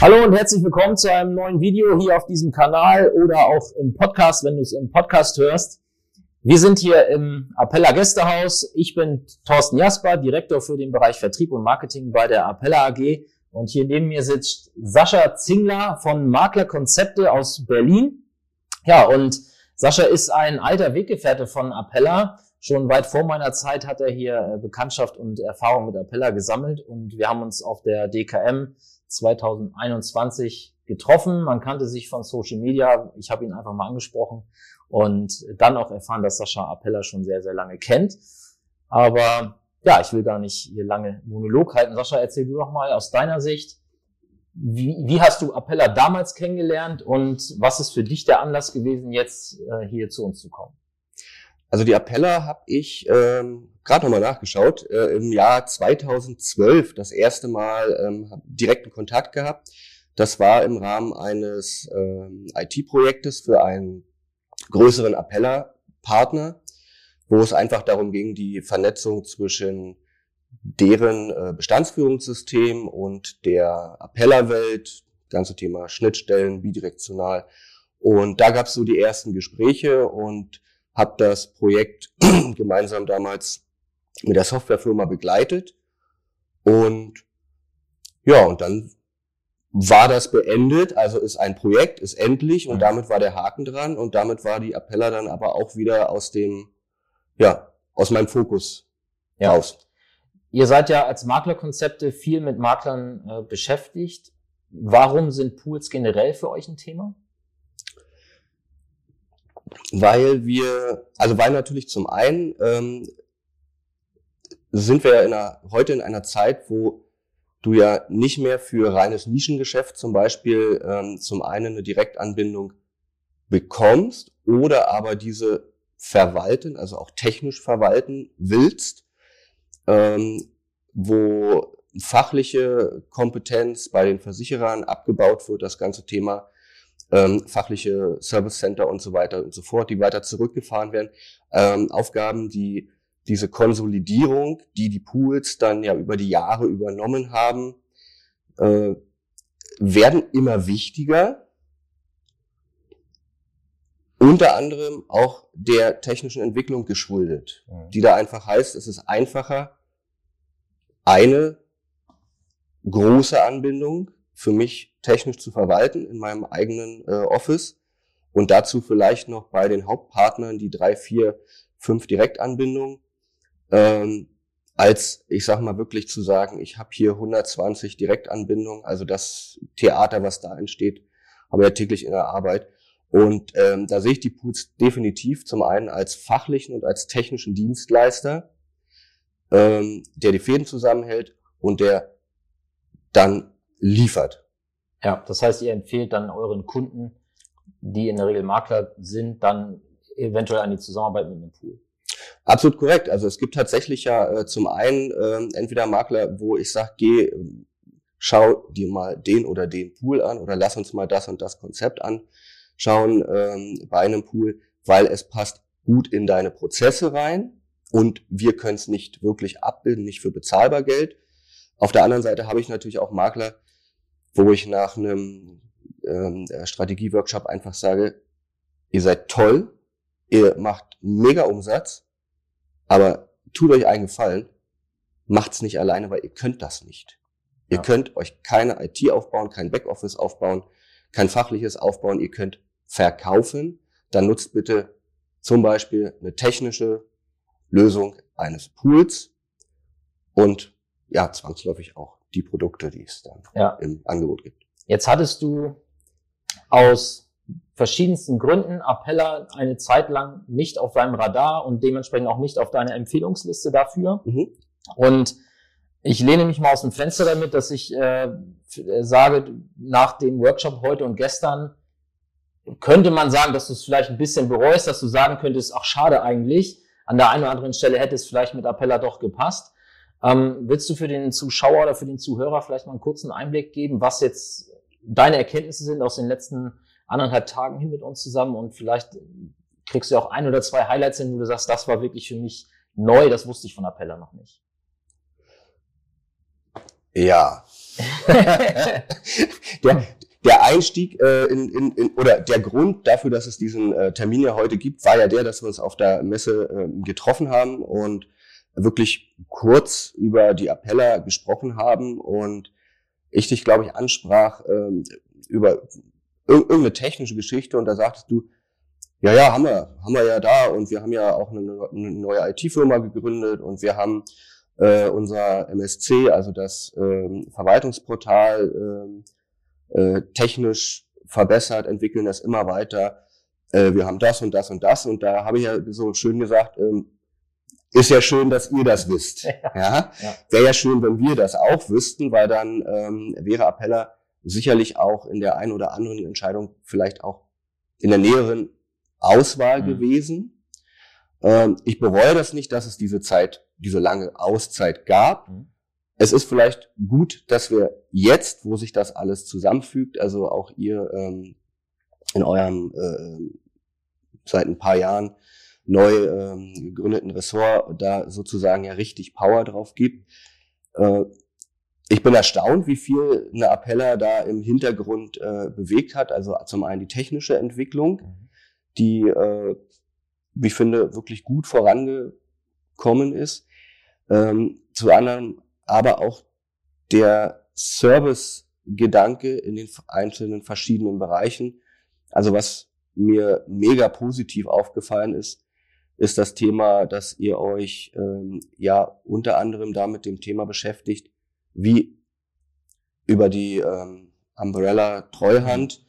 Hallo und herzlich willkommen zu einem neuen Video hier auf diesem Kanal oder auch im Podcast, wenn du es im Podcast hörst. Wir sind hier im Appella Gästehaus. Ich bin Thorsten Jasper, Direktor für den Bereich Vertrieb und Marketing bei der Appella AG. Und hier neben mir sitzt Sascha Zingler von Makler Konzepte aus Berlin. Ja, und Sascha ist ein alter Weggefährte von Appella. Schon weit vor meiner Zeit hat er hier äh, Bekanntschaft und Erfahrung mit Appella gesammelt und wir haben uns auf der DKM 2021 getroffen. Man kannte sich von Social Media. Ich habe ihn einfach mal angesprochen und dann auch erfahren, dass Sascha Appella schon sehr, sehr lange kennt. Aber ja, ich will gar nicht hier lange Monolog halten. Sascha, erzähl du doch mal aus deiner Sicht, wie, wie hast du Appella damals kennengelernt und was ist für dich der Anlass gewesen, jetzt äh, hier zu uns zu kommen? Also die Appella habe ich ähm, gerade nochmal nachgeschaut, äh, im Jahr 2012 das erste Mal ähm, direkten Kontakt gehabt. Das war im Rahmen eines ähm, IT-Projektes für einen größeren Appella-Partner, wo es einfach darum ging, die Vernetzung zwischen deren äh, Bestandsführungssystem und der Appella-Welt, ganze Thema Schnittstellen, bidirektional. Und da gab es so die ersten Gespräche und habe das Projekt gemeinsam damals mit der Softwarefirma begleitet. Und ja, und dann war das beendet, also ist ein Projekt, ist endlich und mhm. damit war der Haken dran und damit war die Appella dann aber auch wieder aus dem, ja, aus meinem Fokus ja. raus. Ihr seid ja als Maklerkonzepte viel mit Maklern äh, beschäftigt. Warum sind Pools generell für euch ein Thema? Weil wir, also weil natürlich zum einen ähm, sind wir ja in einer, heute in einer Zeit, wo du ja nicht mehr für reines Nischengeschäft zum Beispiel ähm, zum einen eine Direktanbindung bekommst oder aber diese verwalten, also auch technisch verwalten willst, ähm, wo fachliche Kompetenz bei den Versicherern abgebaut wird, das ganze Thema ähm, fachliche Service Center und so weiter und so fort, die weiter zurückgefahren werden. Ähm, Aufgaben, die diese Konsolidierung, die die Pools dann ja über die Jahre übernommen haben, äh, werden immer wichtiger. Unter anderem auch der technischen Entwicklung geschuldet, mhm. die da einfach heißt, es ist einfacher, eine große Anbindung für mich technisch zu verwalten in meinem eigenen äh, Office und dazu vielleicht noch bei den Hauptpartnern die drei, vier, fünf Direktanbindungen, ähm, als ich sag mal wirklich zu sagen, ich habe hier 120 Direktanbindungen, also das Theater, was da entsteht, habe ja täglich in der Arbeit. Und ähm, da sehe ich die Pools definitiv zum einen als fachlichen und als technischen Dienstleister, ähm, der die Fäden zusammenhält und der dann liefert. Ja, das heißt, ihr empfehlt dann euren Kunden, die in der Regel Makler sind, dann eventuell an die Zusammenarbeit mit einem Pool. Absolut korrekt. Also es gibt tatsächlich ja äh, zum einen äh, entweder Makler, wo ich sage, geh, schau dir mal den oder den Pool an oder lass uns mal das und das Konzept anschauen ähm, bei einem Pool, weil es passt gut in deine Prozesse rein und wir können es nicht wirklich abbilden, nicht für bezahlbar Geld. Auf der anderen Seite habe ich natürlich auch Makler, wo ich nach einem ähm, Strategieworkshop einfach sage, ihr seid toll, ihr macht mega Umsatz, aber tut euch einen Gefallen, macht's nicht alleine, weil ihr könnt das nicht. Ihr ja. könnt euch keine IT aufbauen, kein Backoffice aufbauen, kein fachliches aufbauen, ihr könnt verkaufen, dann nutzt bitte zum Beispiel eine technische Lösung eines Pools und ja, zwangsläufig auch die Produkte, die es dann ja. im Angebot gibt. Jetzt hattest du aus verschiedensten Gründen Appella eine Zeit lang nicht auf deinem Radar und dementsprechend auch nicht auf deiner Empfehlungsliste dafür. Mhm. Und Ich lehne mich mal aus dem Fenster damit, dass ich äh, sage, nach dem Workshop heute und gestern könnte man sagen, dass du es vielleicht ein bisschen bereust, dass du sagen könntest, ach schade eigentlich, an der einen oder anderen Stelle hätte es vielleicht mit Appella doch gepasst. Ähm, willst du für den Zuschauer oder für den Zuhörer vielleicht mal einen kurzen Einblick geben, was jetzt deine Erkenntnisse sind aus den letzten anderthalb Tagen hin mit uns zusammen und vielleicht kriegst du auch ein oder zwei Highlights hin, wo du sagst, das war wirklich für mich neu, das wusste ich von Appella noch nicht. Ja. der, der Einstieg äh, in, in, in, oder der Grund dafür, dass es diesen äh, Termin ja heute gibt, war ja der, dass wir uns auf der Messe äh, getroffen haben und wirklich kurz über die Appella gesprochen haben und ich dich, glaube ich, ansprach ähm, über irgendeine technische Geschichte und da sagtest du, ja, ja, haben wir, haben wir ja da und wir haben ja auch eine, eine neue IT-Firma gegründet und wir haben äh, unser MSC, also das ähm, Verwaltungsportal, äh, äh, technisch verbessert, entwickeln das immer weiter. Äh, wir haben das und das und das und da habe ich ja so schön gesagt, ähm, ist ja schön, dass ihr das wisst. Ja. ja? ja. Wäre ja schön, wenn wir das auch wüssten, weil dann ähm, wäre Appeller sicherlich auch in der einen oder anderen Entscheidung vielleicht auch in der näheren Auswahl mhm. gewesen. Ähm, ich bereue das nicht, dass es diese Zeit, diese lange Auszeit gab. Mhm. Es ist vielleicht gut, dass wir jetzt, wo sich das alles zusammenfügt, also auch ihr ähm, in eurem äh, seit ein paar Jahren neu ähm, gegründeten Ressort da sozusagen ja richtig Power drauf gibt. Äh, ich bin erstaunt, wie viel eine Appella da im Hintergrund äh, bewegt hat. Also zum einen die technische Entwicklung, mhm die, äh, wie ich finde, wirklich gut vorangekommen ist. Ähm, zu anderen aber auch der Service-Gedanke in den einzelnen verschiedenen Bereichen. Also was mir mega positiv aufgefallen ist, ist das Thema, dass ihr euch ähm, ja unter anderem da mit dem Thema beschäftigt, wie über die ähm, Umbrella Treuhand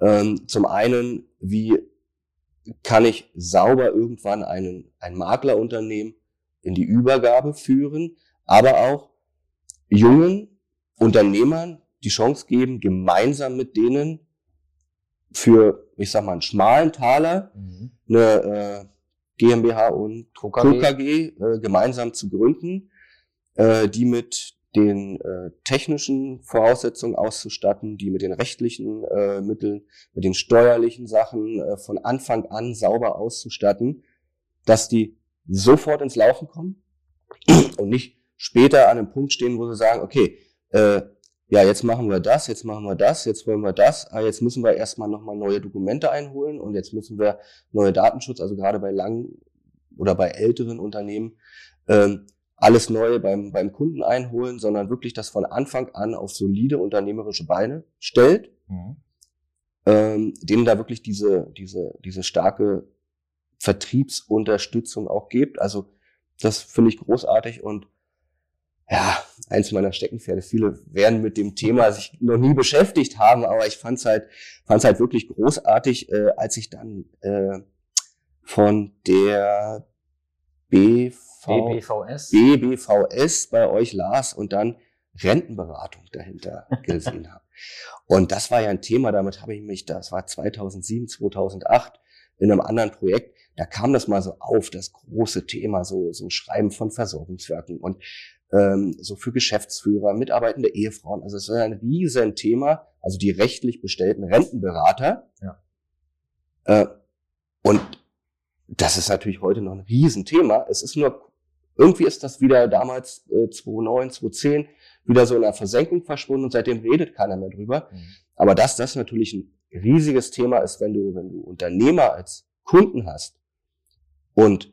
ähm, zum einen, wie kann ich sauber irgendwann einen, ein Maklerunternehmen in die Übergabe führen, aber auch jungen Unternehmern die Chance geben, gemeinsam mit denen für, ich sag mal, einen schmalen Taler mhm. eine äh, GmbH und KKG, KKG äh, gemeinsam zu gründen, äh, die mit den äh, technischen Voraussetzungen auszustatten, die mit den rechtlichen äh, Mitteln, mit den steuerlichen Sachen äh, von Anfang an sauber auszustatten, dass die sofort ins Laufen kommen und nicht später an einem Punkt stehen, wo sie sagen, okay, äh, ja, jetzt machen wir das, jetzt machen wir das, jetzt wollen wir das, ah, jetzt müssen wir erstmal nochmal neue Dokumente einholen und jetzt müssen wir neue Datenschutz, also gerade bei langen oder bei älteren Unternehmen, ähm, alles Neue beim, beim Kunden einholen, sondern wirklich das von Anfang an auf solide unternehmerische Beine stellt, mhm. ähm, denen da wirklich diese, diese, diese starke Vertriebsunterstützung auch gibt. Also das finde ich großartig und ja, eins meiner Steckenpferde. Viele werden mit dem Thema sich noch nie beschäftigt haben, aber ich fand's halt, fand's halt wirklich großartig, äh, als ich dann äh, von der BV BBVS. BBVS bei euch las und dann Rentenberatung dahinter gesehen habe. Und das war ja ein Thema, damit habe ich mich, das war 2007, 2008 in einem anderen Projekt, da kam das mal so auf, das große Thema, so, so Schreiben von Versorgungswerken und ähm, so für Geschäftsführer, mitarbeitende Ehefrauen. Also es ist ein riesen Thema, also die rechtlich bestellten Rentenberater. Ja. Äh, und das ist natürlich heute noch ein Riesenthema. Es ist nur irgendwie ist das wieder damals äh, 2009, 2010 wieder so in der Versenkung verschwunden und seitdem redet keiner mehr drüber. Mhm. Aber dass das natürlich ein riesiges Thema ist, wenn du, wenn du Unternehmer als Kunden hast und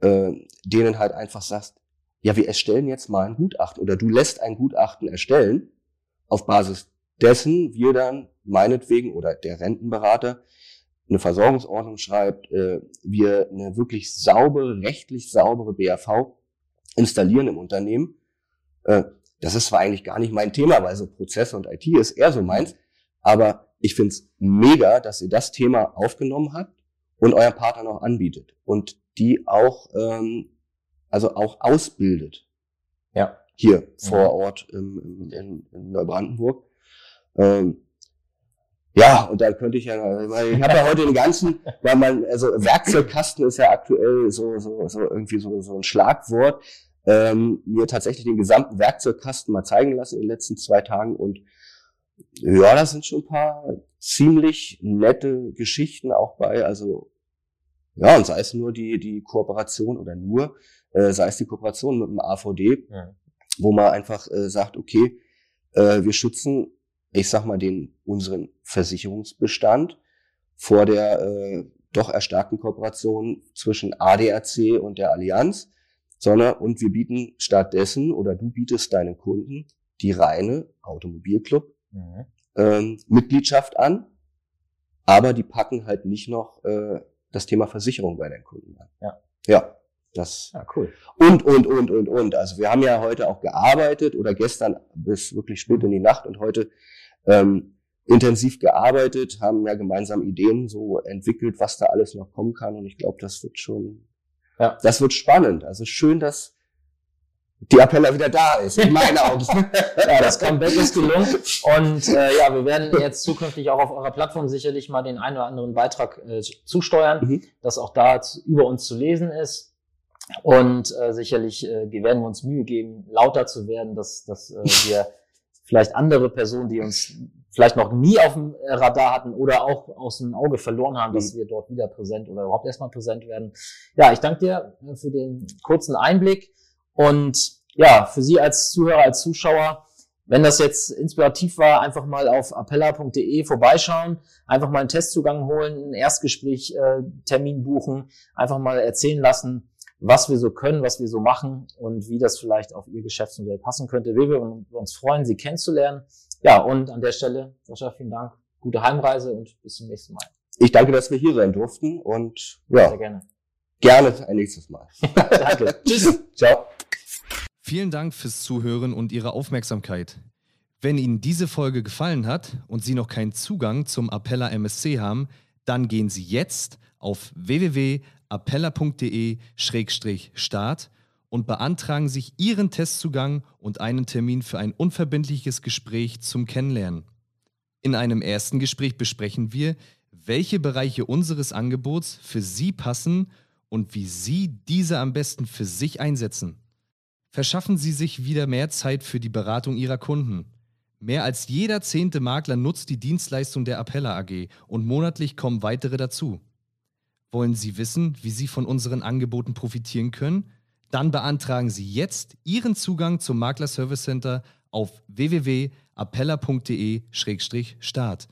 äh, denen halt einfach sagst, ja, wir erstellen jetzt mal ein Gutachten oder du lässt ein Gutachten erstellen, auf Basis dessen wir dann meinetwegen oder der Rentenberater eine Versorgungsordnung schreibt, äh, wir eine wirklich saubere, rechtlich saubere BAV installieren im Unternehmen. Äh, das ist zwar eigentlich gar nicht mein Thema, weil so Prozesse und IT ist eher so meins, aber ich finde es mega, dass ihr das Thema aufgenommen habt und euren Partner noch anbietet und die auch, ähm, also auch ausbildet. Ja. hier mhm. vor Ort im, in, in Neubrandenburg. Ähm, ja, und dann könnte ich ja, weil ich habe ja heute den ganzen, weil man, also Werkzeugkasten ist ja aktuell so, so, so irgendwie so, so ein Schlagwort, ähm, mir tatsächlich den gesamten Werkzeugkasten mal zeigen lassen in den letzten zwei Tagen und ja, das sind schon ein paar ziemlich nette Geschichten auch bei, also ja, und sei es nur die, die Kooperation oder nur, äh, sei es die Kooperation mit dem AVD, ja. wo man einfach äh, sagt, okay, äh, wir schützen, ich sag mal, den unseren Versicherungsbestand vor der äh, doch erstarkten Kooperation zwischen ADAC und der Allianz, sondern und wir bieten stattdessen oder du bietest deinen Kunden die reine Automobilclub mhm. ähm, Mitgliedschaft an, aber die packen halt nicht noch äh, das Thema Versicherung bei den Kunden an. Ja. Ja. Das ja, cool. Und, und, und, und, und. Also wir haben ja heute auch gearbeitet oder gestern bis wirklich spät in die Nacht und heute ähm, intensiv gearbeitet, haben ja gemeinsam Ideen so entwickelt, was da alles noch kommen kann. Und ich glaube, das wird schon, ja. das wird spannend. Also schön, dass die Appella wieder da ist, in meinen Augen. ja, das Comeback ist gelungen. Und äh, ja, wir werden jetzt zukünftig auch auf eurer Plattform sicherlich mal den einen oder anderen Beitrag äh, zusteuern, mhm. dass auch da über uns zu lesen ist. Und äh, sicherlich äh, werden wir uns Mühe geben, lauter zu werden, dass, dass äh, wir vielleicht andere Personen, die uns vielleicht noch nie auf dem Radar hatten oder auch aus dem Auge verloren haben, dass mhm. wir dort wieder präsent oder überhaupt erstmal präsent werden. Ja, ich danke dir äh, für den kurzen Einblick. Und ja, für Sie als Zuhörer, als Zuschauer, wenn das jetzt inspirativ war, einfach mal auf appella.de vorbeischauen, einfach mal einen Testzugang holen, ein Erstgespräch, äh, Termin buchen, einfach mal erzählen lassen, was wir so können, was wir so machen und wie das vielleicht auf Ihr Geschäftsmodell passen könnte. Wir würden uns freuen, Sie kennenzulernen. Ja, und an der Stelle, Sascha, vielen Dank. Gute Heimreise und bis zum nächsten Mal. Ich danke, dass wir hier sein durften und ja, Sehr gerne. Gerne ein nächstes Mal. danke. Tschüss. Ciao. Vielen Dank fürs Zuhören und Ihre Aufmerksamkeit. Wenn Ihnen diese Folge gefallen hat und Sie noch keinen Zugang zum Appella MSC haben, dann gehen Sie jetzt auf www.appella.de-start und beantragen sich Ihren Testzugang und einen Termin für ein unverbindliches Gespräch zum Kennenlernen. In einem ersten Gespräch besprechen wir, welche Bereiche unseres Angebots für Sie passen und wie Sie diese am besten für sich einsetzen verschaffen Sie sich wieder mehr Zeit für die Beratung Ihrer Kunden. Mehr als jeder zehnte Makler nutzt die Dienstleistung der Appella AG und monatlich kommen weitere dazu. Wollen Sie wissen, wie Sie von unseren Angeboten profitieren können? Dann beantragen Sie jetzt Ihren Zugang zum Makler Service Center auf www.appella.de-start.